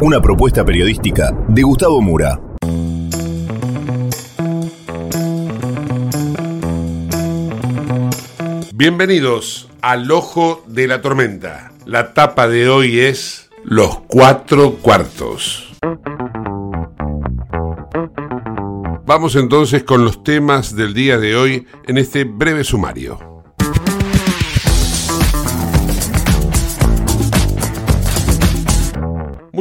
Una propuesta periodística de Gustavo Mura. Bienvenidos al Ojo de la Tormenta. La tapa de hoy es Los Cuatro Cuartos. Vamos entonces con los temas del día de hoy en este breve sumario.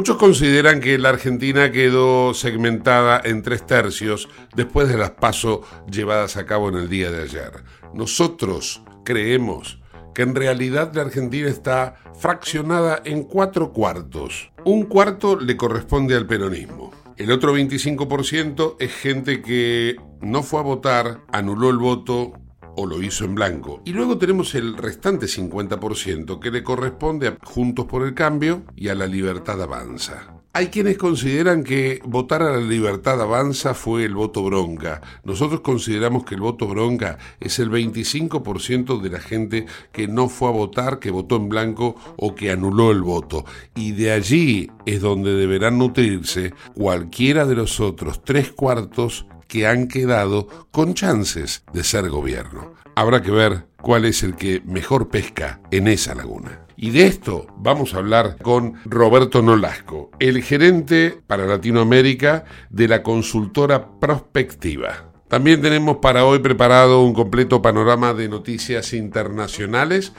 Muchos consideran que la Argentina quedó segmentada en tres tercios después de las pasos llevadas a cabo en el día de ayer. Nosotros creemos que en realidad la Argentina está fraccionada en cuatro cuartos. Un cuarto le corresponde al peronismo. El otro 25% es gente que no fue a votar, anuló el voto o lo hizo en blanco. Y luego tenemos el restante 50% que le corresponde a Juntos por el Cambio y a la Libertad Avanza. Hay quienes consideran que votar a la libertad avanza fue el voto bronca. Nosotros consideramos que el voto bronca es el 25% de la gente que no fue a votar, que votó en blanco o que anuló el voto. Y de allí es donde deberán nutrirse cualquiera de los otros tres cuartos que han quedado con chances de ser gobierno. Habrá que ver cuál es el que mejor pesca en esa laguna. Y de esto vamos a hablar con Roberto Nolasco, el gerente para Latinoamérica de la consultora Prospectiva. También tenemos para hoy preparado un completo panorama de noticias internacionales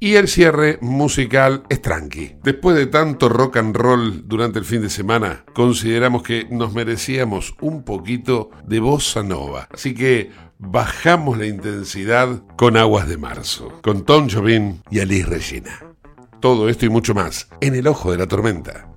y el cierre musical es tranqui. Después de tanto rock and roll durante el fin de semana, consideramos que nos merecíamos un poquito de bossa nova. Así que bajamos la intensidad con Aguas de Marzo, con Tom Jobim y Alice Regina. Todo esto y mucho más en el ojo de la tormenta.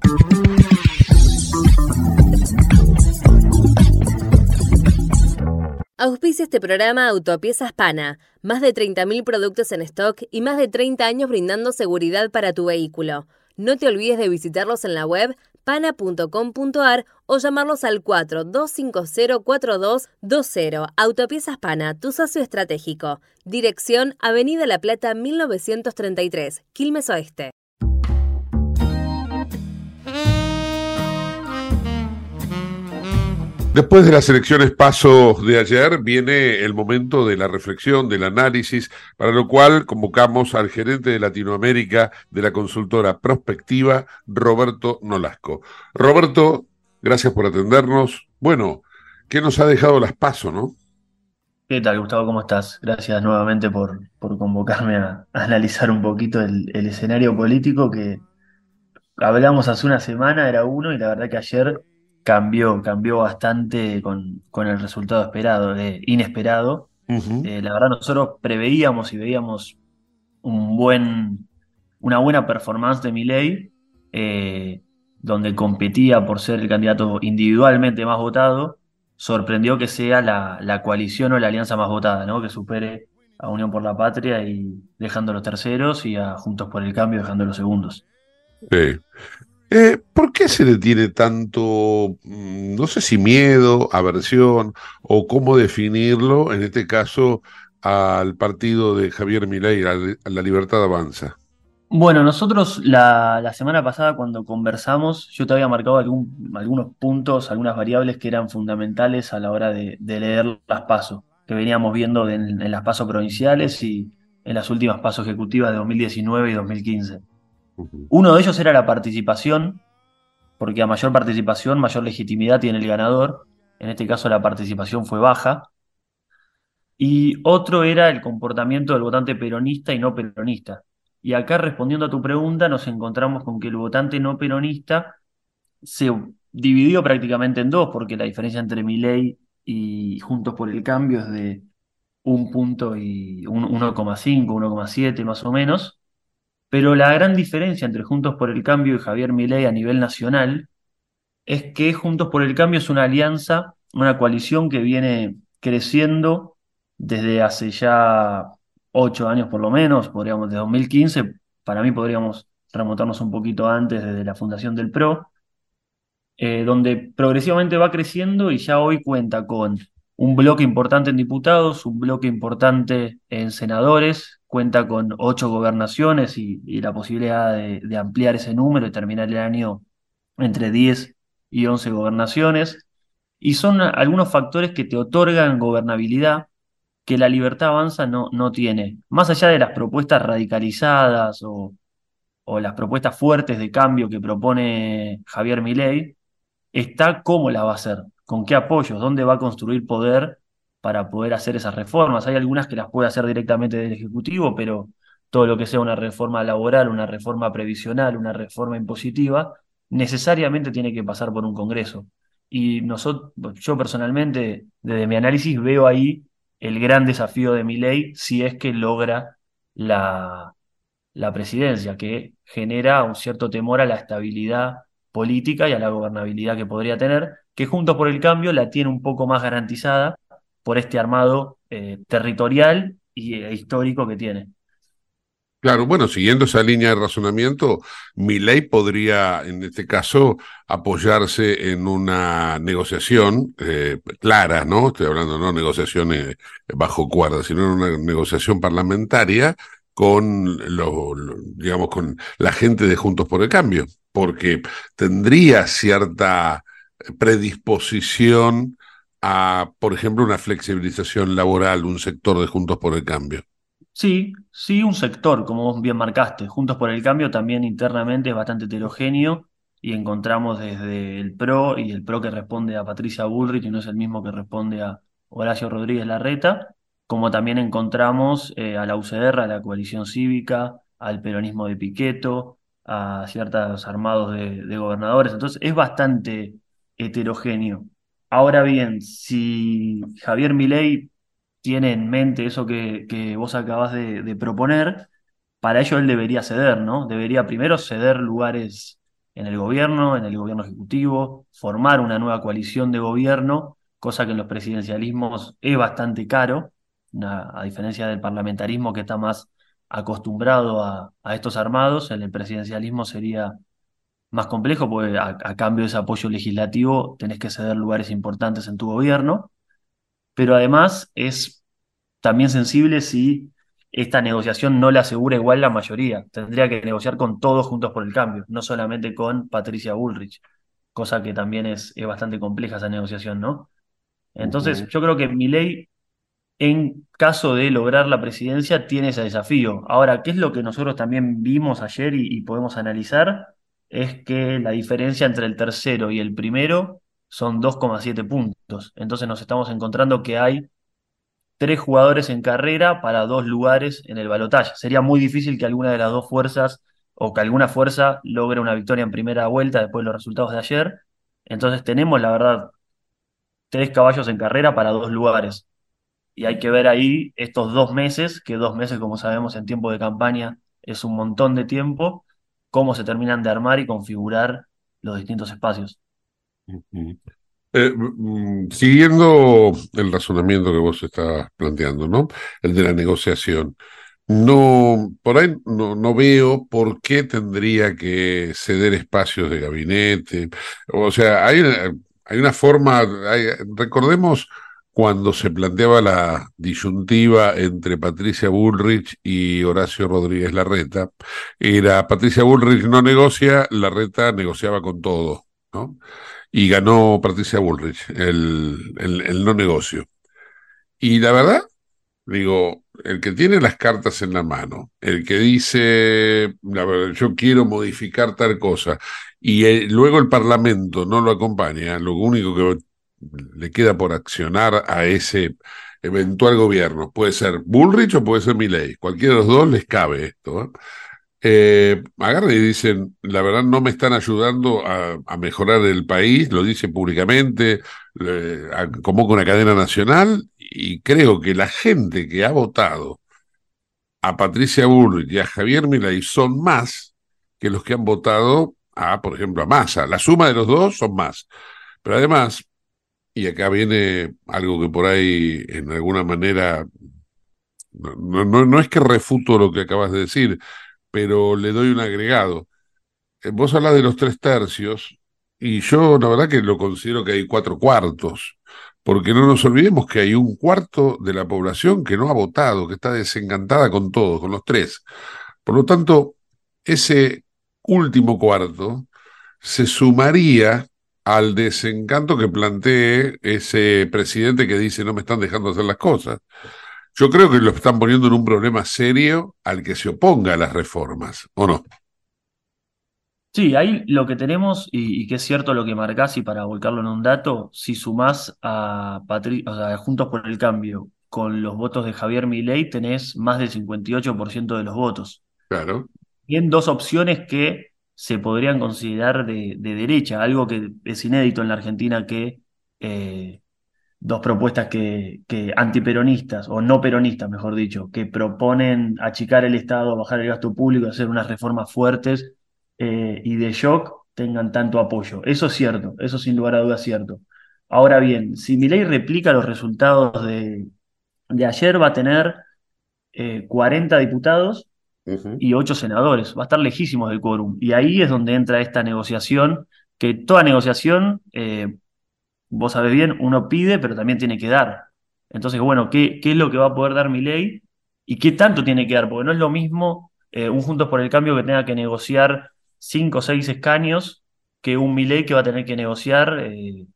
Auspicia este programa Autopiezas Pana. Más de 30.000 productos en stock y más de 30 años brindando seguridad para tu vehículo. No te olvides de visitarlos en la web pana.com.ar o llamarlos al 42504220. Autopiezas Pana, tu socio estratégico. Dirección Avenida La Plata 1933, Quilmes Oeste. Después de las elecciones paso de ayer, viene el momento de la reflexión, del análisis, para lo cual convocamos al gerente de Latinoamérica de la consultora Prospectiva, Roberto Nolasco. Roberto, gracias por atendernos. Bueno, ¿qué nos ha dejado las paso, no? ¿Qué tal, Gustavo? ¿Cómo estás? Gracias nuevamente por, por convocarme a, analizar un poquito el escenario político que hablamos hace una semana, era uno, y la verdad que ayer cambió, cambió bastante con, con el resultado esperado, de, inesperado. Eh, la verdad, nosotros preveíamos y veíamos un buen, una buena performance de Milei, eh, donde competía por ser el candidato individualmente más votado. Sorprendió que sea la, la, coalición o la alianza más votada, ¿no? que supere a Unión por la Patria y dejando los terceros y a Juntos por el Cambio dejando los segundos. Sí. Eh, ¿por qué se le tiene tanto, mm, no sé si miedo, aversión o cómo definirlo, en este caso, al partido de Javier Milei, a la Libertad Avanza? Bueno, nosotros la, semana pasada cuando conversamos, yo te había marcado algunos puntos, algunas variables que eran fundamentales a la hora de, de leer las pasos, que veníamos viendo en, en, las pasos provinciales y en las últimas pasos ejecutivas de 2019 y 2015. Uno de ellos era la participación, porque a mayor participación, mayor legitimidad tiene el ganador. En este caso la participación fue baja. Y otro era el comportamiento del votante peronista y no peronista y acá respondiendo a tu pregunta, nos encontramos con que el votante no peronista se dividió prácticamente en dos, porque la diferencia entre Milei y Juntos por el Cambio es de un punto y 1,5, 1,7 más o menos. Pero la gran diferencia entre Juntos por el Cambio y Javier Milei a nivel nacional es que Juntos por el Cambio es una alianza, una coalición que viene creciendo desde hace ya ocho años por lo menos, podríamos, de 2015, para mí podríamos remontarnos un poquito antes, desde la fundación del PRO, eh, donde progresivamente va creciendo y ya hoy cuenta con un bloque importante en diputados, un bloque importante en senadores, cuenta con ocho gobernaciones y, la posibilidad de, ampliar ese número y terminar el año entre 10 y 11 gobernaciones. Y son algunos factores que te otorgan gobernabilidad que la libertad avanza no, no tiene. Más allá de las propuestas radicalizadas o, o las propuestas fuertes de cambio que propone Javier Milei, está cómo la va a hacer, con qué apoyos, dónde va a construir poder para poder hacer esas reformas. Hay algunas que las puede hacer directamente del Ejecutivo, pero todo lo que sea una reforma laboral, una reforma previsional, una reforma impositiva, necesariamente tiene que pasar por un Congreso. Y nosotros, yo personalmente, desde mi análisis, veo ahí el gran desafío de Milei si es que logra la, la presidencia, que genera un cierto temor a la estabilidad política y a la gobernabilidad que podría tener, que Juntos por el Cambio la tiene un poco más garantizada por este armado eh, territorial y e histórico que tiene. Claro, bueno, siguiendo esa línea de razonamiento, mi ley podría, en este caso, apoyarse en una negociación eh, clara, ¿no? Estoy hablando no negociaciones bajo cuerda, sino en una negociación parlamentaria con digamos, con la gente de Juntos por el Cambio, porque tendría cierta predisposición a, por ejemplo, una flexibilización laboral, un sector de Juntos por el Cambio. Sí, sí, un sector, como vos bien marcaste. Juntos por el Cambio también internamente es bastante heterogéneo y encontramos desde el PRO y el PRO que responde a Patricia Bullrich y no es el mismo que responde a Horacio Rodríguez Larreta, como también encontramos eh, a la UCR, a la coalición cívica, al peronismo de Piqueto, a ciertos armados de, de gobernadores. Entonces es bastante heterogéneo. Ahora bien, si Javier Milei tiene en mente eso que, vos acabas de, proponer, para ello él debería ceder, ¿no? Debería primero ceder lugares en el gobierno, en el gobierno ejecutivo, formar una nueva coalición de gobierno, cosa que en los presidencialismos es bastante caro, a diferencia del parlamentarismo que está más acostumbrado a, a, estos armados, en el presidencialismo sería más complejo porque a, a cambio de ese apoyo legislativo tenés que ceder lugares importantes en tu gobierno pero además es también sensible si esta negociación no le asegura igual la mayoría. Tendría que negociar con todos juntos por el cambio, no solamente con Patricia Bullrich, cosa que también es, es bastante compleja esa negociación, ¿no? Entonces, uh -huh. yo creo que Milei, en caso de lograr la presidencia, tiene ese desafío. Ahora, ¿qué es lo que nosotros también vimos ayer y, y podemos analizar? Es que la diferencia entre el tercero y el primero son 2,7 puntos. Entonces nos estamos encontrando que hay tres jugadores en carrera para dos lugares en el balotaje. Sería muy difícil que alguna de las dos fuerzas o que alguna fuerza logre una victoria en primera vuelta después de los resultados de ayer. Entonces tenemos, la verdad, tres caballos en carrera para dos lugares. Y hay que ver ahí estos dos meses, que dos meses, como sabemos, en tiempo de campaña es un montón de tiempo, cómo se terminan de armar y configurar los distintos espacios. Eh, mm, siguiendo el razonamiento que vos estabas planteando, ¿no? El de la negociación. No, por ahí no, no veo por qué tendría que ceder espacios de gabinete. O sea, hay, hay una forma, recordemos cuando se planteaba la disyuntiva entre Patricia Bullrich y Horacio Rodríguez Larreta, era Patricia Bullrich no negocia, Larreta negociaba con todo, ¿no? Y ganó Patricia Bullrich el, el, no negocio. Y la verdad, digo, el que tiene las cartas en la mano, el que dice, la verdad, yo quiero modificar tal cosa, y luego el Parlamento no lo acompaña, lo único que le queda por accionar a ese eventual gobierno. Puede ser Bullrich o puede ser Milley. Cualquiera de los dos les cabe esto. Eh, agarran y dicen, la verdad no me están ayudando a, mejorar el país, lo dice públicamente, como con una cadena nacional, y creo que la gente que ha votado a Patricia Bullrich y a Javier Milei son más que los que han votado a, por ejemplo, a Massa. La suma de los dos son más. Pero además, y acá viene algo que por ahí, en alguna manera, no, no, no es que refuto lo que acabas de decir, pero le doy un agregado. Eh, vos hablas de los tres tercios, y yo la verdad que lo considero que hay cuatro cuartos, porque no nos olvidemos que hay un cuarto de la población que no ha votado, que está desencantada con todo, con los tres. Por lo tanto, ese último cuarto se sumaría al desencanto que plantee ese presidente que dice no me están dejando hacer las cosas. Yo creo que lo están poniendo en un problema serio al que se oponga a las reformas, ¿o no? Sí, ahí lo que tenemos, y, que es cierto lo que marcás, y para volcarlo en un dato, si sumás a, Patri o Juntos por el Cambio con los votos de Javier Milei, tenés más del 58% de los votos. Claro. Tienen dos opciones que se podrían considerar de, derecha, algo que es inédito en la Argentina que eh, dos propuestas que, antiperonistas, o no peronistas, mejor dicho, que proponen achicar el Estado, bajar el gasto público, hacer unas reformas fuertes eh, y de shock, tengan tanto apoyo. Eso es cierto, eso sin lugar a dudas es cierto. Ahora bien, si mi ley replica los resultados de, de ayer, va a tener 40 y ocho senadores. Va a estar lejísimos del quórum. Y ahí es donde entra esta negociación, que toda negociación, eh, vos sabés bien, uno pide, pero también tiene que dar. Entonces, bueno, ¿qué, qué es lo que va a poder dar mi ley? ¿Y qué tanto tiene que dar? Porque no es lo mismo eh, un Juntos por el Cambio que tenga que negociar cinco o seis escaños que un Milei que va a tener que negociar eh,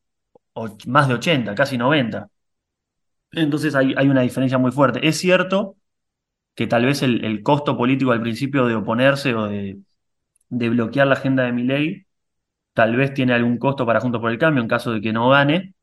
más de 80, casi 90. Entonces hay, hay una diferencia muy fuerte. Es cierto que tal vez el, costo político al principio de oponerse o de, bloquear la agenda de mi ley, tal vez tiene algún costo para Juntos por el Cambio en caso de que no gane.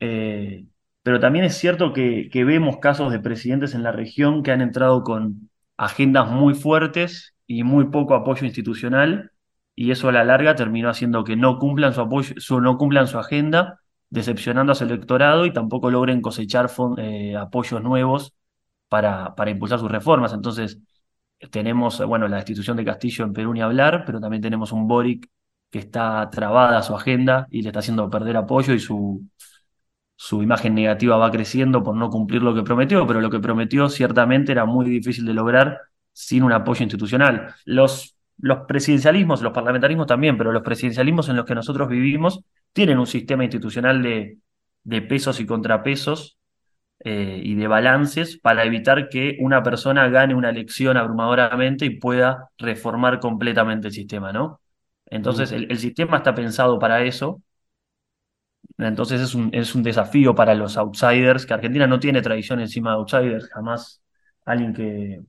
Eh, pero también es cierto que, vemos casos de presidentes en la región que han entrado con agendas muy fuertes y muy poco apoyo institucional, y eso a la larga terminó haciendo que no cumplan su apoyo, su, no cumplan su agenda, decepcionando a su electorado y tampoco logren cosechar eh, apoyos nuevos para, impulsar sus reformas. Entonces, tenemos, bueno, la destitución de Castillo en Perú ni hablar, pero también tenemos un Boric que está trabada su agenda y le está haciendo perder apoyo y su, imagen negativa va creciendo por no cumplir lo que prometió, pero lo que prometió ciertamente era muy difícil de lograr sin un apoyo institucional. Los, presidencialismos, los parlamentarismos también, pero los presidencialismos en los que nosotros vivimos tienen un sistema institucional de pesos y contrapesos eh, y de balances para evitar que una persona gane una elección abrumadoramente y pueda reformar completamente el sistema, ¿no? Entonces, el, el, sistema está pensado para eso. Entonces, es un, es un desafío para los outsiders, que Argentina no tiene tradición encima de outsiders, jamás alguien que,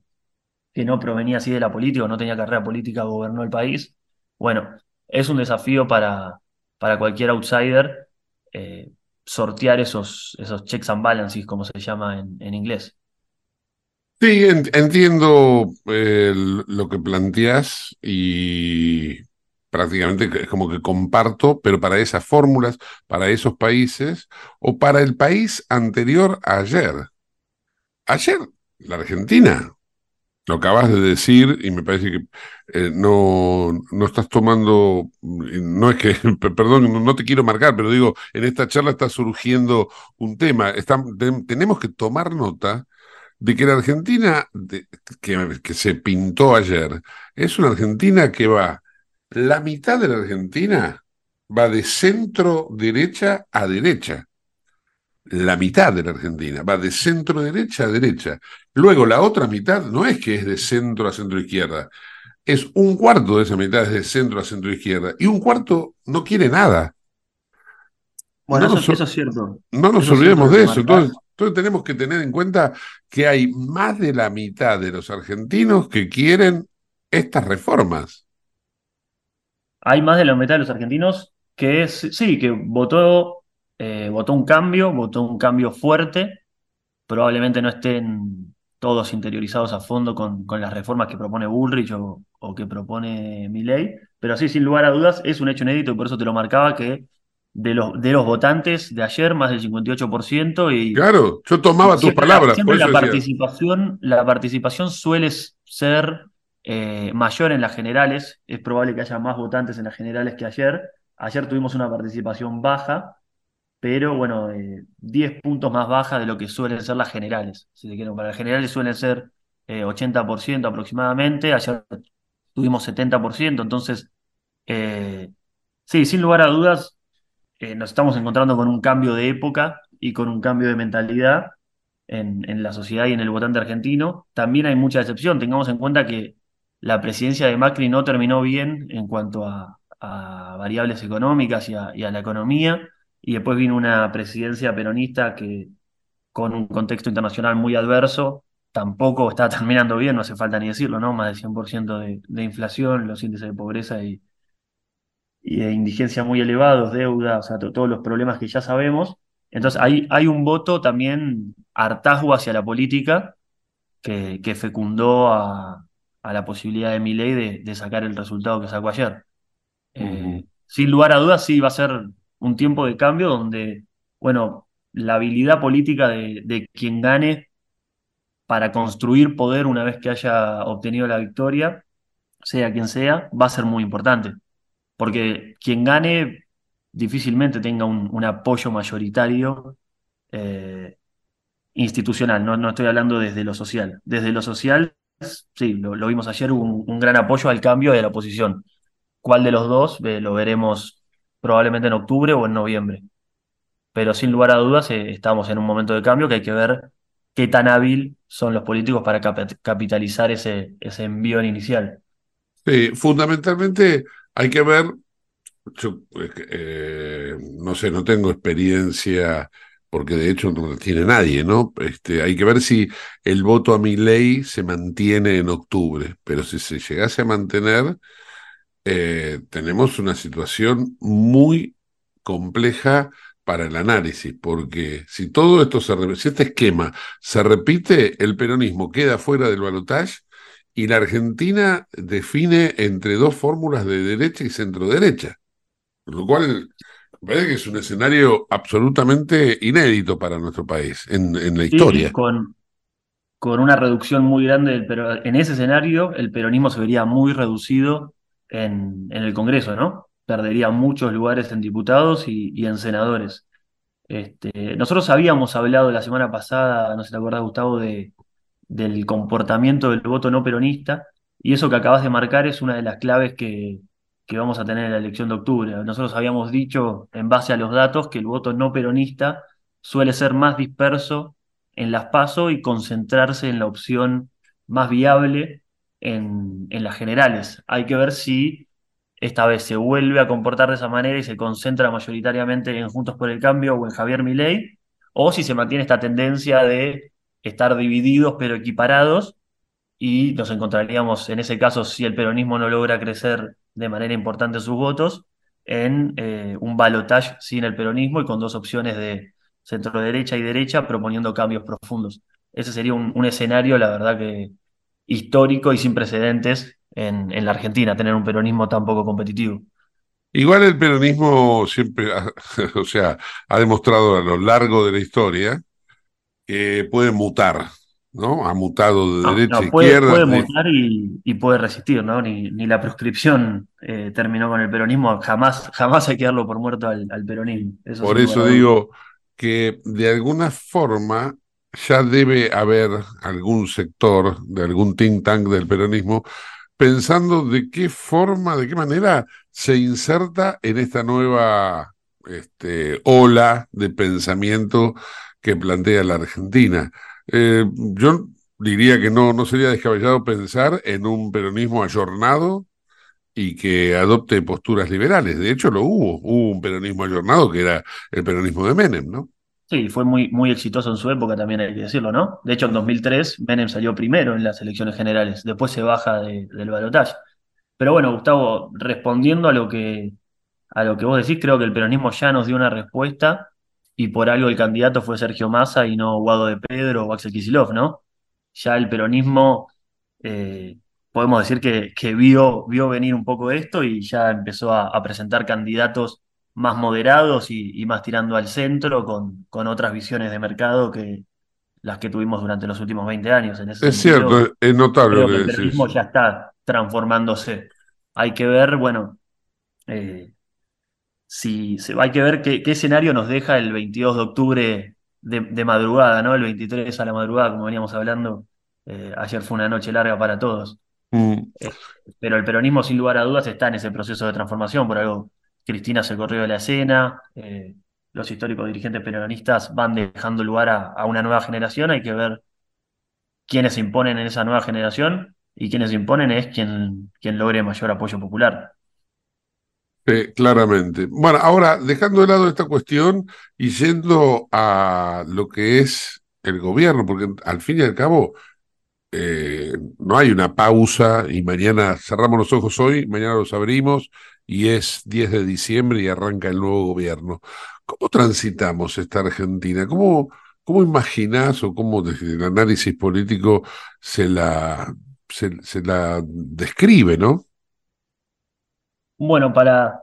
que no provenía así de la política o no tenía carrera política gobernó el país. Bueno, es un desafío para, para cualquier outsider. Eh, sortear esos, esos checks and balances, como se llama en, inglés. Sí, entiendo eh, lo que planteas y prácticamente es como que comparto, pero para esas fórmulas, para esos países o para el país anterior ayer. Ayer, la Argentina Lo acabas de decir y me parece que eh, no, no estás tomando, no es que, perdón, no te quiero marcar, pero digo, en esta charla está surgiendo un tema. tenemos que tomar nota de que la Argentina que, que se pintó ayer es una Argentina que va, la mitad de la Argentina va de centro derecha a derecha la mitad de la Argentina, va de centro derecha a derecha. Luego la otra mitad no es que es de centro a centro izquierda, es un cuarto de esa mitad es de centro a centro izquierda y un cuarto no quiere nada. Bueno, eso, es cierto. No nos olvidemos de eso. Entonces, entonces tenemos que tener en cuenta que hay más de la mitad de los argentinos que quieren estas reformas. Hay más de la mitad de los argentinos que sí, que votó eh, votó un cambio, votó un cambio fuerte, probablemente no estén todos interiorizados a fondo con, con las reformas que propone Bullrich o, que propone Milley, pero sí, sin lugar a dudas, es un hecho inédito y por eso te lo marcaba que de los, de los votantes de ayer, más del 58%. Y, claro, yo tomaba tus palabras. siempre la, participación, la participación suele ser eh, mayor en las generales, es probable que haya más votantes en las generales que ayer. Ayer tuvimos una participación baja, pero bueno, 10 eh, puntos más baja de lo que suelen ser las generales. Si para las generales suelen ser 80% eh, aproximadamente, ayer tuvimos 70%, entonces, eh, sí, sin lugar a dudas, nos estamos encontrando con un cambio de época y con un cambio de mentalidad en, en, la sociedad y en el votante argentino. También hay mucha decepción, tengamos en cuenta que la presidencia de Macri no terminó bien en cuanto a, variables económicas y a la economía y después vino una presidencia peronista que con un contexto internacional muy adverso tampoco está terminando bien, no hace falta ni decirlo, ¿no? Más del 100% de, de inflación, los índices de pobreza y, y de indigencia muy elevados, deuda, o sea, todos los problemas que ya sabemos. Entonces hay, hay un voto también hartazgo hacia la política que, que fecundó a, a, la posibilidad de Milei de, de, sacar el resultado que sacó ayer. Eh, sin lugar a dudas, sí va a ser un tiempo de cambio donde, bueno, la habilidad política de, quien gane para construir poder una vez que haya obtenido la victoria, sea quien sea, va a ser muy importante. Porque quien gane difícilmente tenga un, apoyo mayoritario eh, institucional, no, estoy hablando desde lo social. Desde lo social, sí, lo, vimos ayer, un, un, gran apoyo al cambio de la oposición. ¿Cuál de los dos? lo veremos probablemente en octubre o en noviembre. Pero sin lugar a dudas eh, estamos en un momento de cambio que hay que ver qué tan hábil son los políticos para capitalizar ese, ese envío inicial. Sí, fundamentalmente hay que ver, yo eh, no sé, no tengo experiencia porque de hecho no tiene nadie, ¿no? Este, hay que ver si el voto a mi ley se mantiene en octubre, pero si se llegase a mantener, eh, tenemos una situación muy compleja para el análisis, porque si todo esto se si este esquema se repite, el peronismo queda fuera del balotaje y la Argentina define entre dos fórmulas de derecha y centro derecha, lo cual me parece que es un escenario absolutamente inédito para nuestro país en, en la historia. con, con una reducción muy grande, pero en ese escenario el peronismo se vería muy reducido en, el Congreso, ¿no? Perdería muchos lugares en diputados y, en senadores. Este, nosotros habíamos hablado la semana pasada, no sé te acuerdas, Gustavo, de, del comportamiento del voto no peronista, y eso que acabas de marcar es una de las claves que, que vamos a tener en la elección de octubre. Nosotros habíamos dicho, en base a los datos, que el voto no peronista suele ser más disperso en las PASO y concentrarse en la opción más viable en, las generales. Hay que ver si esta vez se vuelve a comportar de esa manera y se concentra mayoritariamente en Juntos por el Cambio o en Javier Milei, o si se mantiene esta tendencia de estar divididos pero equiparados y nos encontraríamos en ese caso, si el peronismo no logra crecer de manera importante sus votos, en eh, un balotaje sin el peronismo y con dos opciones de centro derecha y derecha proponiendo cambios profundos. Ese sería un escenario, la verdad que histórico y sin precedentes en, en la Argentina, tener un peronismo tan poco competitivo. Igual el peronismo siempre, o sea, ha demostrado a lo largo de la historia que puede mutar, ¿no? Ha mutado de No, derecha a izquierda. puede de- mutar y, y puede resistir, ¿no? Ni, ni la proscripción eh, terminó con el peronismo. Jamás, jamás hay que darlo por muerto al, al peronismo. Eso Por eso digo que de alguna forma ya debe haber algún sector de algún think tank del peronismo pensando de qué forma, de qué manera se inserta en esta nueva este, ola de pensamiento que plantea la Argentina. Eh, yo diría que no, no sería descabellado pensar en un peronismo ayornado y que adopte posturas liberales. De hecho, lo hubo. Hubo un peronismo ayornado que era el peronismo de Menem, ¿no? Sí, fue muy, muy exitoso en su época, también hay que decirlo, ¿no? De hecho, en 2003 Menem salió primero en las elecciones generales, después se baja de- del balotaje. Pero bueno, Gustavo, respondiendo a lo que, a lo que vos decís, creo que el peronismo ya nos dio una respuesta y por algo el candidato fue Sergio Massa y no Guado de Pedro o Axel Kicillof, ¿no? Ya el peronismo, eh, podemos decir que, que vio, vio venir un poco esto y ya empezó a, a presentar candidatos más moderados y, y más tirando al centro con, con otras visiones de mercado que las que tuvimos durante los últimos 20 años. En ese Es sentido, cierto, es notable creo que que el peronismo ya está transformándose. Hay que ver, bueno, eh, si, se- hay que ver qué, qué escenario nos deja el 22 de octubre de, de madrugada, ¿no? El 23 a la madrugada, como veníamos hablando. Eh, ayer fue una noche larga para todos. Mm, Pero el peronismo, sin lugar a dudas, está en ese proceso de transformación. Por algo, Cristina se corrió de la escena, eh, los históricos dirigentes peronistas van dejando lugar a, una nueva generación. Hay que ver quiénes se imponen en esa nueva generación y quiénes se imponen es quien, quien logre mayor apoyo popular. claramente. Bueno, ahora, dejando de lado esta cuestión y yendo a lo que es el gobierno, porque al fin y al cabo eh, no hay una pausa y mañana cerramos los ojos hoy, mañana los abrimos y es 10 de diciembre y arranca el nuevo gobierno. ¿Cómo transitamos esta Argentina? ¿Cómo, cómo imaginás o cómo desde el análisis político se la, se, la describe, ¿no? Bueno, para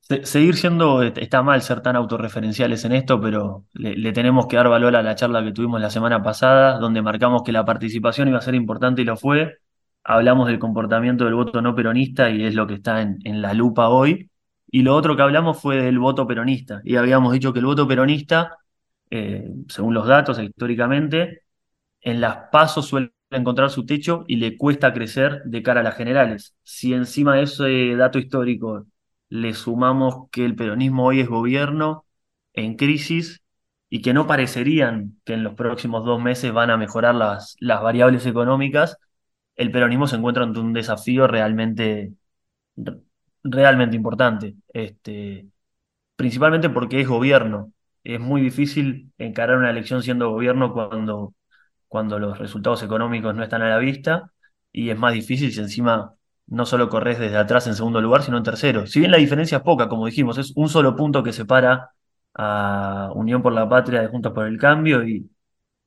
se- seguir siendo, está mal ser tan autorreferenciales en esto, pero le tenemos que dar valor a la charla que tuvimos la semana pasada, donde marcamos que la participación iba a ser importante y lo fue. Hablamos del comportamiento del voto no peronista y es lo que está en, en la lupa hoy. Y lo otro que hablamos fue del voto peronista. Y habíamos dicho que el voto peronista, eh, según los datos históricamente, en las pasos suele encontrar su techo y le cuesta crecer de cara a las generales. Si encima de ese dato histórico le sumamos que el peronismo hoy es gobierno en crisis y que no parecerían que en los próximos dos meses van a mejorar las, las variables económicas, el peronismo se encuentra ante un desafío realmente, realmente importante. Este, principalmente porque es gobierno. Es muy difícil encarar una elección siendo gobierno cuando, cuando los resultados económicos no están a la vista y es más difícil si encima no solo corres desde atrás en segundo lugar, sino en tercero. Si bien la diferencia es poca, como dijimos, es un solo punto que separa a Unión por la Patria de Juntos por el Cambio y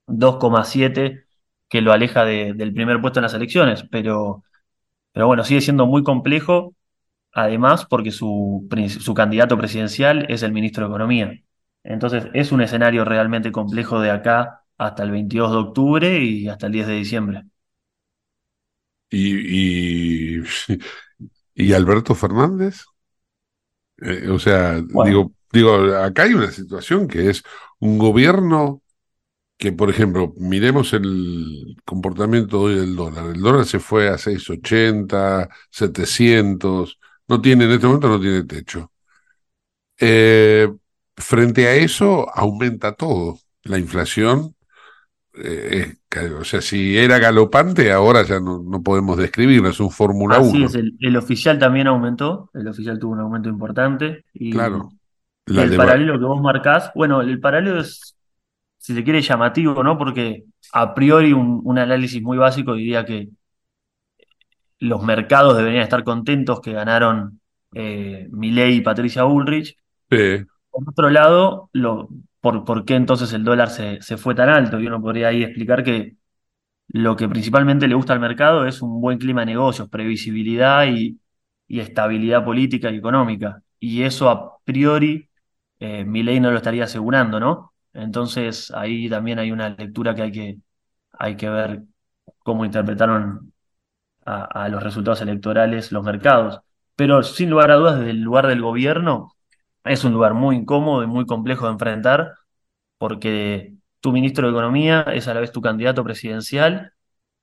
2,7 que lo aleja de- del primer puesto en las elecciones, pero, pero bueno, sigue siendo muy complejo además porque su, su candidato presidencial es el ministro de Economía. Entonces es un escenario realmente complejo de acá hasta el 22 de octubre y hasta el 10 de diciembre. Y, y, y Alberto Fernández. Eh, o sea, Bueno. digo, digo, acá hay una situación que es un gobierno que, por ejemplo, miremos el comportamiento hoy del dólar. El dólar se fue a 680, 700, no tiene, en este momento no tiene techo. Eh, frente a eso, aumenta todo. La inflación, eh, es o sea, si era galopante, ahora ya no, no podemos describirlo, es un Fórmula Así 1. es, el, el oficial también aumentó, el oficial tuvo un aumento importante y Claro. La el paralelo que vos marcás, bueno, el paralelo es, si se quiere, llamativo, ¿no? Porque a priori un, un análisis muy básico diría que los mercados deberían estar contentos que ganaron eh, Milei y Patricia Bullrich. Sí. Por otro lado, lo, por, por qué entonces el dólar se, se fue tan alto? Y uno podría ahí explicar que lo que principalmente le gusta al mercado es un buen clima de negocios, previsibilidad y, y estabilidad política y económica. Y eso a priori eh, Milei no lo estaría asegurando, ¿no? Entonces ahí también hay una lectura que hay que, hay que ver cómo interpretaron a, los resultados electorales los mercados. Pero sin lugar a dudas, desde el lugar del gobierno, es un lugar muy incómodo y muy complejo de enfrentar, porque tu ministro de Economía es a la vez tu candidato presidencial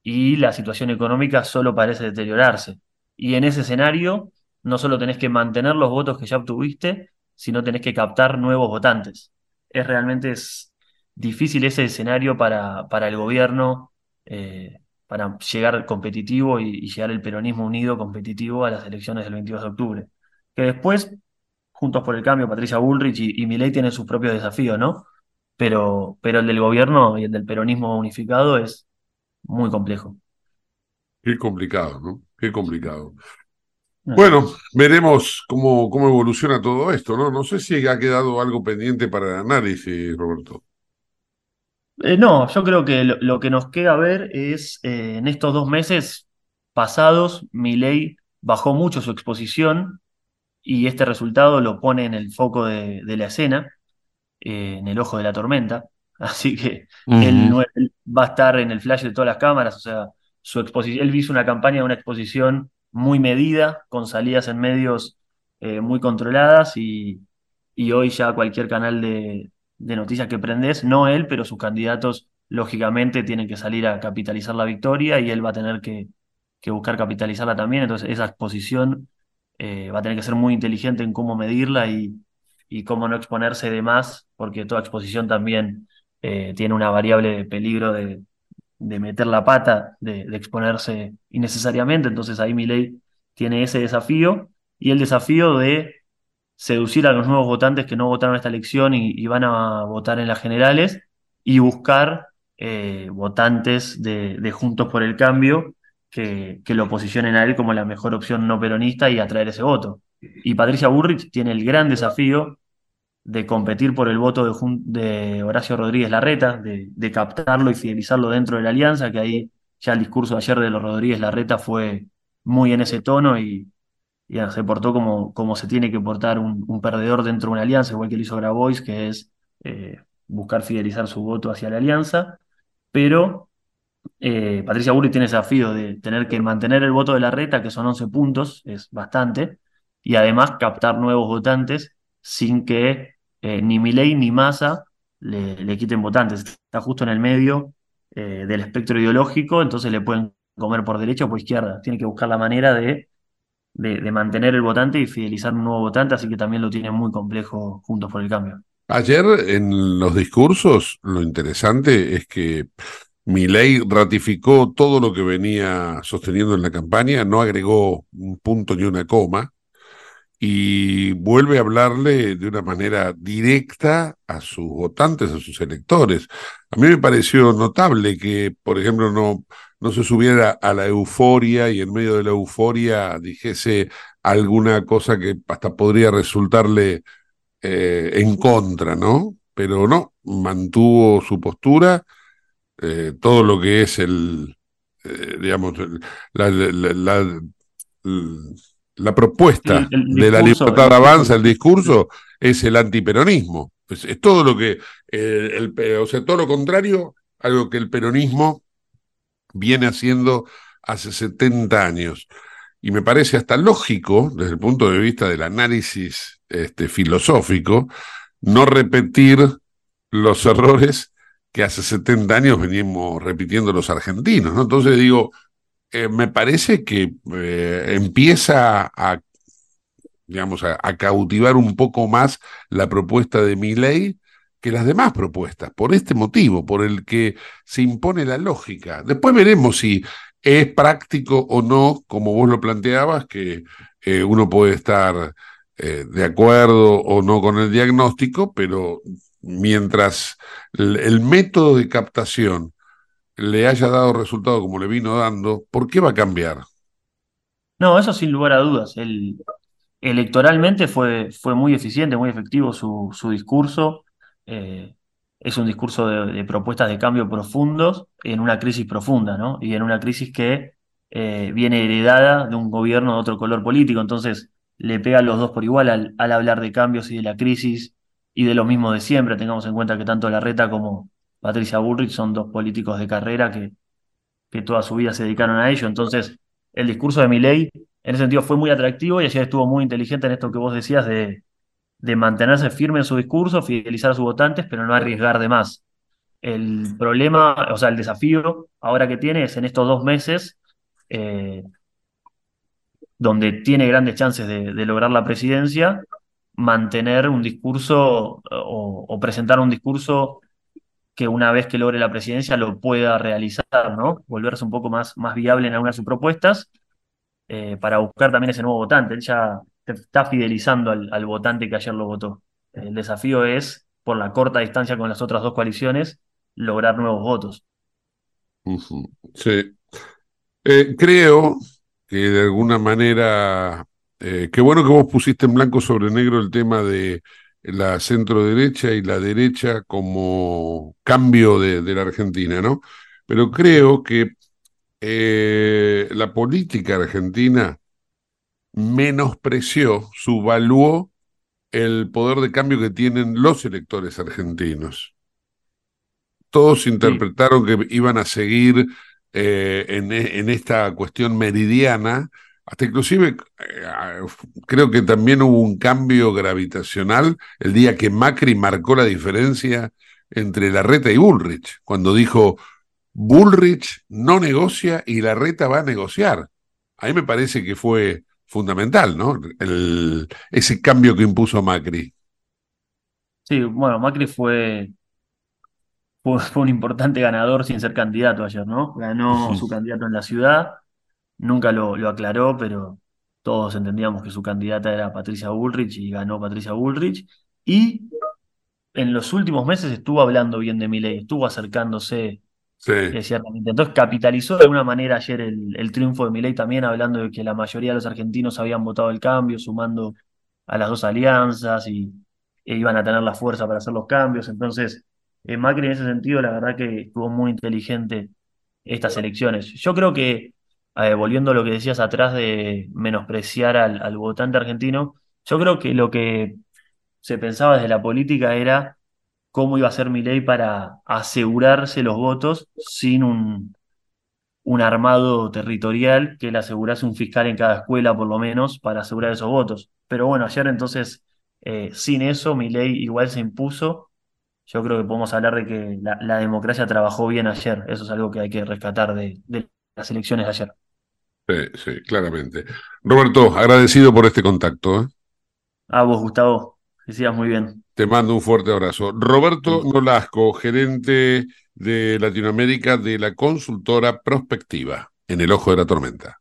y la situación económica solo parece deteriorarse. Y en ese escenario, no solo tenés que mantener los votos que ya obtuviste, sino tenés que captar nuevos votantes. Es realmente es difícil ese escenario para, para el gobierno, eh, para llegar competitivo y, llegar el peronismo unido competitivo a las elecciones del 22 de octubre. Que después, Juntos por el Cambio, Patricia Bullrich y, y Milei tienen sus propios desafíos, ¿no? Pero, pero el del gobierno y el del peronismo unificado es muy complejo. Qué complicado, ¿no? Qué complicado. Bueno, veremos cómo, cómo evoluciona todo esto, ¿no? No sé si ha quedado algo pendiente para el análisis, Roberto. Eh, no, yo creo que lo, que nos queda ver es eh, en estos dos meses pasados, Milei bajó mucho su exposición y este resultado lo pone en el foco de, la escena, eh, en el ojo de la tormenta. Así que él, va a estar en el flash de todas las cámaras, o sea, su exposición, él hizo una campaña de una exposición muy medida, con salidas en medios eh, muy controladas y, hoy ya cualquier canal de, noticias que prendes, no él, pero sus candidatos lógicamente tienen que salir a capitalizar la victoria y él va a tener que, buscar capitalizarla también, entonces esa exposición eh, va a tener que ser muy inteligente en cómo medirla y, y cómo no exponerse de más, porque toda exposición también eh, tiene una variable de peligro de, de meter la pata, de, exponerse innecesariamente. Entonces ahí Milei tiene ese desafío y el desafío de seducir a los nuevos votantes que no votaron esta elección y, van a votar en las generales y buscar eh, votantes de, Juntos por el Cambio que, que, lo posicionen a él como la mejor opción no peronista y atraer ese voto. Y Patricia Burrich tiene el gran desafío de competir por el voto de, Horacio Rodríguez Larreta, de, captarlo y fidelizarlo dentro de la alianza, que ahí ya el discurso de ayer de los Rodríguez Larreta fue muy en ese tono y, se portó como, como, se tiene que portar un, perdedor dentro de una alianza, igual que lo hizo Grabois, que es eh, buscar fidelizar su voto hacia la alianza, pero eh, Patricia Burri tiene desafío de tener que mantener el voto de Larreta, que son 11 puntos, es bastante, y además captar nuevos votantes sin que eh, ni Milei ni Massa le, quiten votantes. Está justo en el medio eh, del espectro ideológico, entonces le pueden comer por derecha o por izquierda. Tiene que buscar la manera de, de, mantener el votante y fidelizar un nuevo votante, así que también lo tiene muy complejo juntos por el cambio. Ayer en los discursos lo interesante es que Milei ratificó todo lo que venía sosteniendo en la campaña, no agregó un punto ni una coma, y vuelve a hablarle de una manera directa a sus votantes, a sus electores. A mí me pareció notable que, por ejemplo, no, no se subiera a la euforia y en medio de la euforia dijese alguna cosa que hasta podría resultarle eh, en contra, ¿no? Pero no, mantuvo su postura, eh, todo lo que es el, eh, digamos, la, propuesta de la libertad avanza, el discurso, es el antiperonismo. Pues es todo lo que, eh, el, o sea, todo lo contrario algo que el peronismo viene haciendo hace 70 años. Y me parece hasta lógico, desde el punto de vista del análisis este, filosófico, no repetir los errores que hace 70 años venimos repitiendo los argentinos. ¿no? Entonces digo, eh, me parece que eh, empieza a, digamos, a, cautivar un poco más la propuesta de mi ley que las demás propuestas, por este motivo, por el que se impone la lógica. Después veremos si es práctico o no, como vos lo planteabas, que eh, uno puede estar de acuerdo o no con el diagnóstico, pero mientras el método de captación le haya dado resultado como le vino dando, ¿por qué va a cambiar? No, eso sin lugar a dudas. El, electoralmente fue, fue muy eficiente, muy efectivo su, su discurso. Eh, es un discurso de, propuestas de cambio profundos en una crisis profunda, ¿no? Y en una crisis que eh, viene heredada de un gobierno de otro color político. Entonces, le pega a los dos por igual al, al hablar de cambios y de la crisis y de lo mismo de siempre. Tengamos en cuenta que tanto la reta como, Patricia Bullrich son dos políticos de carrera que, que toda su vida se dedicaron a ello. Entonces, el discurso de Milei en ese sentido fue muy atractivo y ayer estuvo muy inteligente en esto que vos decías de, de mantenerse firme en su discurso, fidelizar a sus votantes, pero no arriesgar de más. El problema, o sea, el desafío ahora que tiene es en estos dos meses, eh, donde tiene grandes chances de, lograr la presidencia, mantener un discurso o, presentar un discurso que una vez que logre la presidencia lo pueda realizar, ¿no? Volverse un poco más, más viable en algunas de sus propuestas eh, para buscar también ese nuevo votante. Él ya está fidelizando al, votante que ayer lo votó. El desafío es, por la corta distancia con las otras dos coaliciones, lograr nuevos votos. Sí. Eh, creo que de alguna manera, eh, qué bueno que vos pusiste en blanco sobre negro el tema de la centro derecha y la derecha como cambio de, de la Argentina, ¿no? Pero creo que eh, la política argentina menospreció, subvaluó el poder de cambio que tienen los electores argentinos. Todos interpretaron que iban a seguir eh, en, esta cuestión meridiana, hasta inclusive eh, creo que también hubo un cambio gravitacional el día que Macri marcó la diferencia entre Larreta y Bullrich, cuando dijo, Bullrich no negocia y la reta va a negociar. A mí me parece que fue fundamental, ¿no? El, ese cambio que impuso Macri. Sí, bueno, Macri fue, fue, un importante ganador sin ser candidato ayer, ¿no? Ganó su candidato en la ciudad, nunca lo, lo aclaró, pero todos entendíamos que su candidata era Patricia Bullrich y ganó Patricia Bullrich. Y en los últimos meses estuvo hablando bien de Milei, estuvo acercándose Sí. ciertamente. Entonces capitalizó de alguna manera ayer el, triunfo de Milei también, hablando de que la mayoría de los argentinos habían votado el cambio, sumando a las dos alianzas y e iban a tener la fuerza para hacer los cambios. Entonces, eh, Macri en ese sentido, la verdad que estuvo muy inteligente estas elecciones. Yo creo que, eh, volviendo a lo que decías atrás de menospreciar al, votante argentino, yo creo que lo que se pensaba desde la política era cómo iba a ser ley para asegurarse los votos sin un, un armado territorial que le asegurase un fiscal en cada escuela, por lo menos, para asegurar esos votos. Pero bueno, ayer entonces, eh, sin eso, ley igual se impuso. Yo creo que podemos hablar de que la, democracia trabajó bien ayer. Eso es algo que hay que rescatar de, las elecciones de ayer. Sí, sí, claramente. Roberto, agradecido por este contacto. ¿eh? A vos, Gustavo. Que sigas muy bien. Te mando un fuerte abrazo. Roberto Nolasco, gerente de Latinoamérica de la consultora Prospectiva, en el ojo de la tormenta.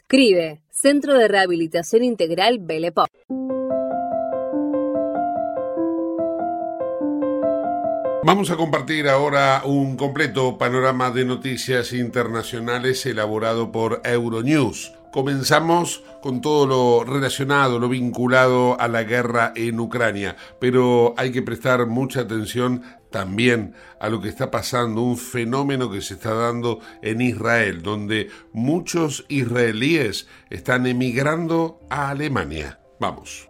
CRIBE, Centro de Rehabilitación Integral Belepop. Vamos a compartir ahora un completo panorama de noticias internacionales elaborado por Euronews. Comenzamos con todo lo relacionado, lo vinculado a la guerra en Ucrania, pero hay que prestar mucha atención también a lo que está pasando, un fenómeno que se está dando en Israel, donde muchos israelíes están emigrando a Alemania. Vamos.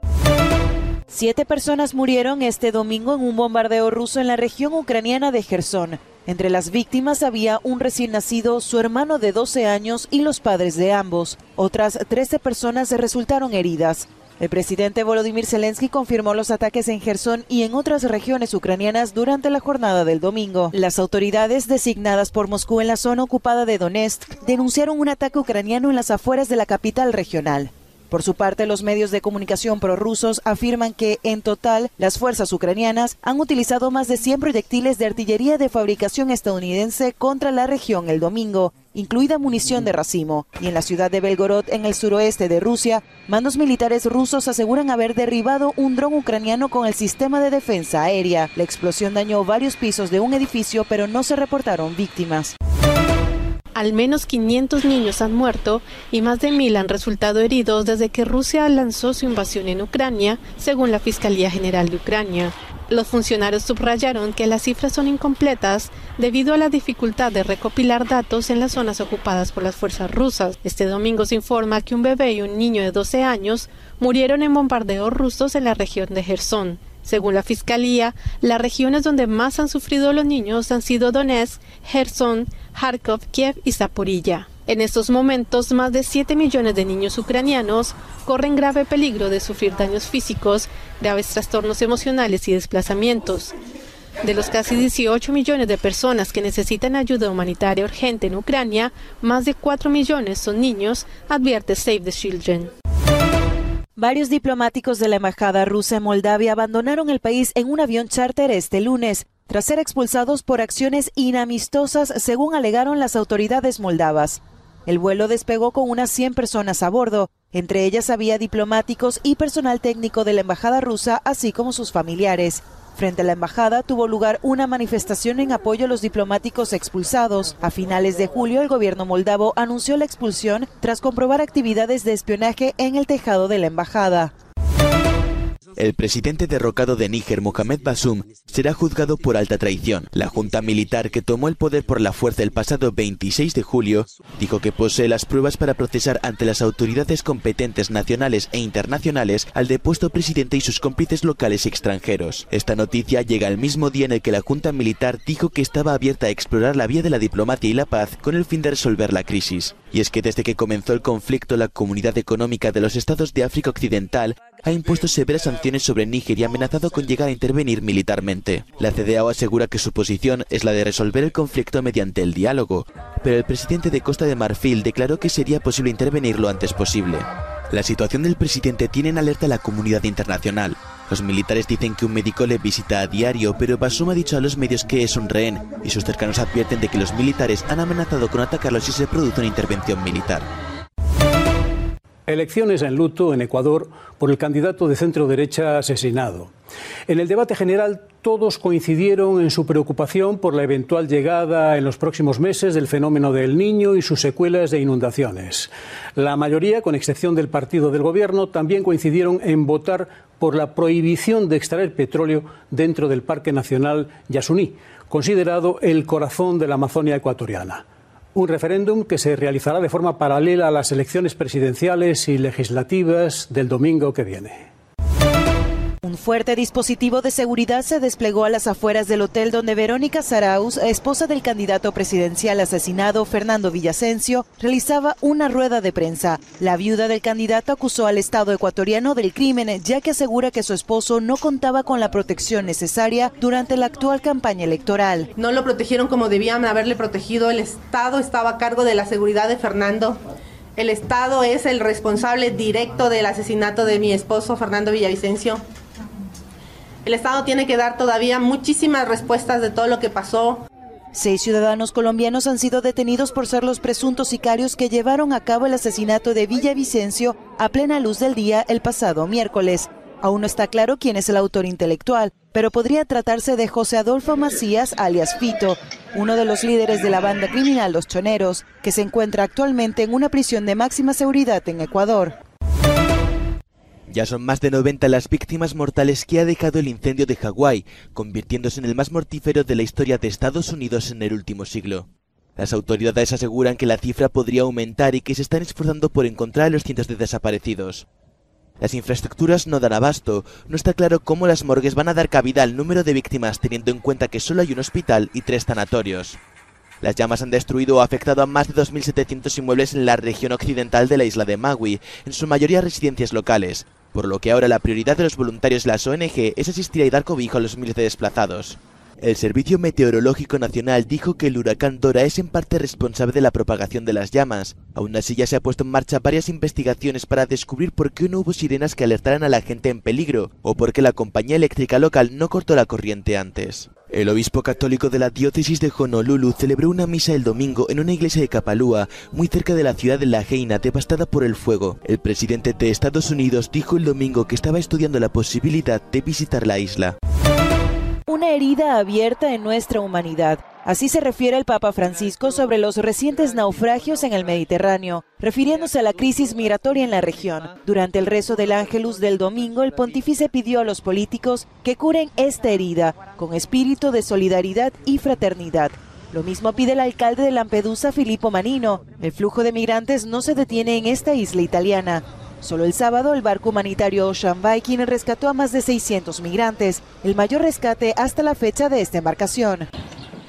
Siete personas murieron este domingo en un bombardeo ruso en la región ucraniana de Gerson. Entre las víctimas había un recién nacido, su hermano de 12 años y los padres de ambos. Otras 13 personas resultaron heridas. El presidente Volodymyr Zelensky confirmó los ataques en Gerson y en otras regiones ucranianas durante la jornada del domingo. Las autoridades designadas por Moscú en la zona ocupada de Donetsk denunciaron un ataque ucraniano en las afueras de la capital regional. Por su parte, los medios de comunicación prorrusos afirman que, en total, las fuerzas ucranianas han utilizado más de 100 proyectiles de artillería de fabricación estadounidense contra la región el domingo, incluida munición de racimo. Y en la ciudad de Belgorod, en el suroeste de Rusia, mandos militares rusos aseguran haber derribado un dron ucraniano con el sistema de defensa aérea. La explosión dañó varios pisos de un edificio, pero no se reportaron víctimas. Al menos 500 niños han muerto y más de 1.000 han resultado heridos desde que Rusia lanzó su invasión en Ucrania, según la Fiscalía General de Ucrania. Los funcionarios subrayaron que las cifras son incompletas debido a la dificultad de recopilar datos en las zonas ocupadas por las fuerzas rusas. Este domingo se informa que un bebé y un niño de 12 años murieron en bombardeos rusos en la región de Gerson. Según la Fiscalía, las regiones donde más han sufrido los niños han sido Donetsk, Gerson, Kharkov, Kiev y Zaporilla. En estos momentos, más de 7 millones de niños ucranianos corren grave peligro de sufrir daños físicos, graves trastornos emocionales y desplazamientos. De los casi 18 millones de personas que necesitan ayuda humanitaria urgente en Ucrania, más de 4 millones son niños, advierte Save the Children. Varios diplomáticos de la embajada rusa en Moldavia abandonaron el país en un avión charter este lunes, tras ser expulsados por acciones inamistosas, según alegaron las autoridades moldavas. El vuelo despegó con unas 100 personas a bordo, entre ellas había diplomáticos y personal técnico de la embajada rusa, así como sus familiares. Frente a la embajada tuvo lugar una manifestación en apoyo a los diplomáticos expulsados. A finales de julio, el gobierno moldavo anunció la expulsión tras comprobar actividades de espionaje en el tejado de la embajada. El presidente derrocado de Níger, Mohamed Basum, será juzgado por alta traición. La junta militar que tomó el poder por la fuerza el pasado 26 de julio dijo que posee las pruebas para procesar ante las autoridades competentes nacionales e internacionales al depuesto presidente y sus cómplices locales y extranjeros. Esta noticia llega al mismo día en el que la junta militar dijo que estaba abierta a explorar la vía de la diplomacia y la paz con el fin de resolver la crisis. Y es que desde que comenzó el conflicto, la Comunidad Económica de los Estados de África Occidental ha impuesto severas sanciones sobre Níger y amenazado con llegar a intervenir militarmente. La CDAO asegura que su posición es la de resolver el conflicto mediante el diálogo, pero el presidente de Costa de Marfil declaró que sería posible intervenir lo antes posible. La situación del presidente tiene en alerta a la comunidad internacional. Los militares dicen que un médico le visita a diario, pero Basum ha dicho a los medios que es un rehén y sus cercanos advierten de que los militares han amenazado con atacarlo si se produce una intervención militar. Elecciones en luto en Ecuador por el candidato de centro derecha asesinado. En el debate general todos coincidieron en su preocupación por la eventual llegada en los próximos meses del fenómeno del niño y sus secuelas de inundaciones. La mayoría, con excepción del partido del gobierno, también coincidieron en votar por la prohibición de extraer petróleo dentro del Parque Nacional Yasuní, considerado el corazón de la Amazonia ecuatoriana un referéndum que se realizará de forma paralela a las elecciones presidenciales y legislativas del domingo que viene. Un fuerte dispositivo de seguridad se desplegó a las afueras del hotel donde Verónica Saraus, esposa del candidato presidencial asesinado Fernando Villasencio, realizaba una rueda de prensa. La viuda del candidato acusó al Estado ecuatoriano del crimen, ya que asegura que su esposo no contaba con la protección necesaria durante la actual campaña electoral. No lo protegieron como debían haberle protegido. El Estado estaba a cargo de la seguridad de Fernando. El Estado es el responsable directo del asesinato de mi esposo Fernando Villavicencio. El Estado tiene que dar todavía muchísimas respuestas de todo lo que pasó. Seis ciudadanos colombianos han sido detenidos por ser los presuntos sicarios que llevaron a cabo el asesinato de Villavicencio a plena luz del día el pasado miércoles. Aún no está claro quién es el autor intelectual, pero podría tratarse de José Adolfo Macías, alias Fito, uno de los líderes de la banda criminal Los Choneros, que se encuentra actualmente en una prisión de máxima seguridad en Ecuador. Ya son más de 90 las víctimas mortales que ha dejado el incendio de Hawái, convirtiéndose en el más mortífero de la historia de Estados Unidos en el último siglo. Las autoridades aseguran que la cifra podría aumentar y que se están esforzando por encontrar los cientos de desaparecidos. Las infraestructuras no dan abasto. No está claro cómo las morgues van a dar cabida al número de víctimas teniendo en cuenta que solo hay un hospital y tres sanatorios. Las llamas han destruido o afectado a más de 2.700 inmuebles en la región occidental de la isla de Maui, en su mayoría residencias locales, por lo que ahora la prioridad de los voluntarios de las ONG es asistir y dar cobijo a los miles de desplazados. El Servicio Meteorológico Nacional dijo que el huracán Dora es en parte responsable de la propagación de las llamas. Aún así ya se ha puesto en marcha varias investigaciones para descubrir por qué no hubo sirenas que alertaran a la gente en peligro, o por qué la compañía eléctrica local no cortó la corriente antes. El obispo católico de la diócesis de Honolulu celebró una misa el domingo en una iglesia de Kapalua, muy cerca de la ciudad de La Heina, devastada por el fuego. El presidente de Estados Unidos dijo el domingo que estaba estudiando la posibilidad de visitar la isla. Una herida abierta en nuestra humanidad. Así se refiere el Papa Francisco sobre los recientes naufragios en el Mediterráneo, refiriéndose a la crisis migratoria en la región. Durante el rezo del Ángelus del domingo, el pontífice pidió a los políticos que curen esta herida con espíritu de solidaridad y fraternidad. Lo mismo pide el alcalde de Lampedusa, Filippo Manino. El flujo de migrantes no se detiene en esta isla italiana. Solo el sábado, el barco humanitario Ocean Viking rescató a más de 600 migrantes, el mayor rescate hasta la fecha de esta embarcación.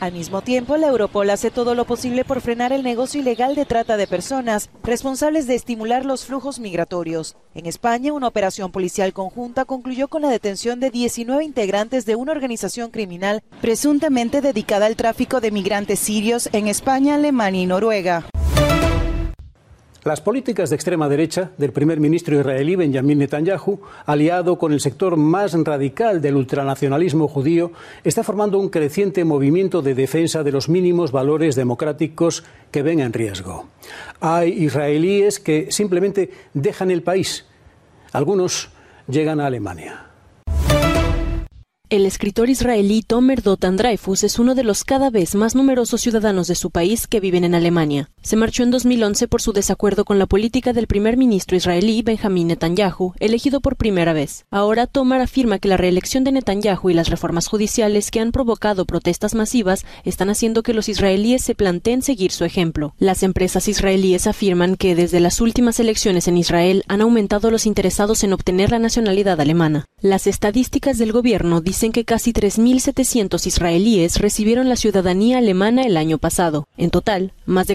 Al mismo tiempo, la Europol hace todo lo posible por frenar el negocio ilegal de trata de personas, responsables de estimular los flujos migratorios. En España, una operación policial conjunta concluyó con la detención de 19 integrantes de una organización criminal presuntamente dedicada al tráfico de migrantes sirios en España, Alemania y Noruega. Las políticas de extrema derecha del primer ministro israelí Benjamin Netanyahu, aliado con el sector más radical del ultranacionalismo judío, está formando un creciente movimiento de defensa de los mínimos valores democráticos que ven en riesgo. Hay israelíes que simplemente dejan el país. Algunos llegan a Alemania. El escritor israelí Tomer Dotan Dreyfus es uno de los cada vez más numerosos ciudadanos de su país que viven en Alemania. Se marchó en 2011 por su desacuerdo con la política del primer ministro israelí Benjamin Netanyahu, elegido por primera vez. Ahora Tomar afirma que la reelección de Netanyahu y las reformas judiciales que han provocado protestas masivas están haciendo que los israelíes se planteen seguir su ejemplo. Las empresas israelíes afirman que desde las últimas elecciones en Israel han aumentado los interesados en obtener la nacionalidad alemana. Las estadísticas del gobierno dicen que casi 3.700 israelíes recibieron la ciudadanía alemana el año pasado. En total, más de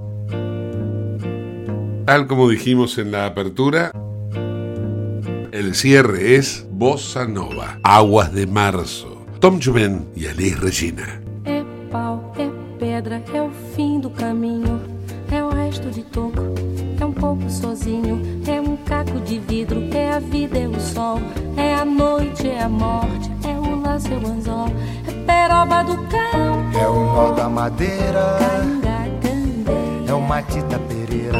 Tal como dijimos en la apertura, el cierre es Bossa Nova, Aguas de Marzo. Tom Jobim y Alice Regina. É pau, é pedra, é o fim do caminho. É o resto de toco, é um pouco sozinho. É um caco de vidro, é a vida, é o sol. É a noite, é a morte, é o laço, é o anzol. É peroba do cão, É o nó da madeira, é o Matita Pereira,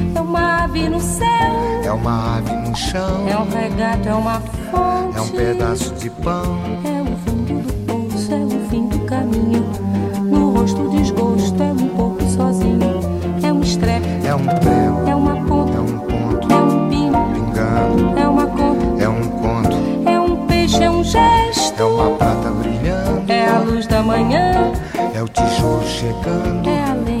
ave no céu, é uma ave no chão, é um regato, é uma fonte, é um pedaço de pão, é o fundo do poço, é o fim do caminho. No rosto desgosto, é um pouco sozinho, é um estrepe, é um prego, é uma ponta, é um ponto, é um pino, pingando, é uma conta, é um conto, é um peixe, é um gesto, é uma prata brilhando, é a luz da manhã. é o tijolo chegando, É a lenha,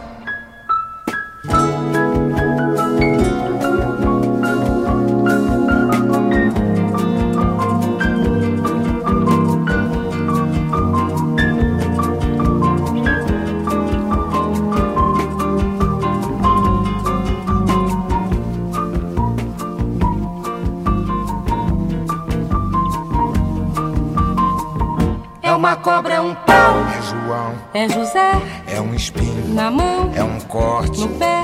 a cobra, é um pau. É João, é José, é um espinho. Na mão, é um corte. No pé.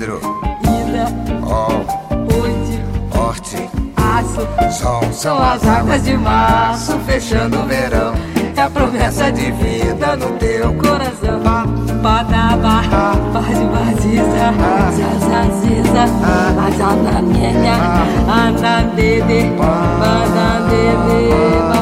hidro, ida, ol, aço. São as águas de março fechando o verão. É a promessa de vida no teu Coração, padaba, pode vaziza, zazaziza, azanamienya, andandede, bandandede, bandandede,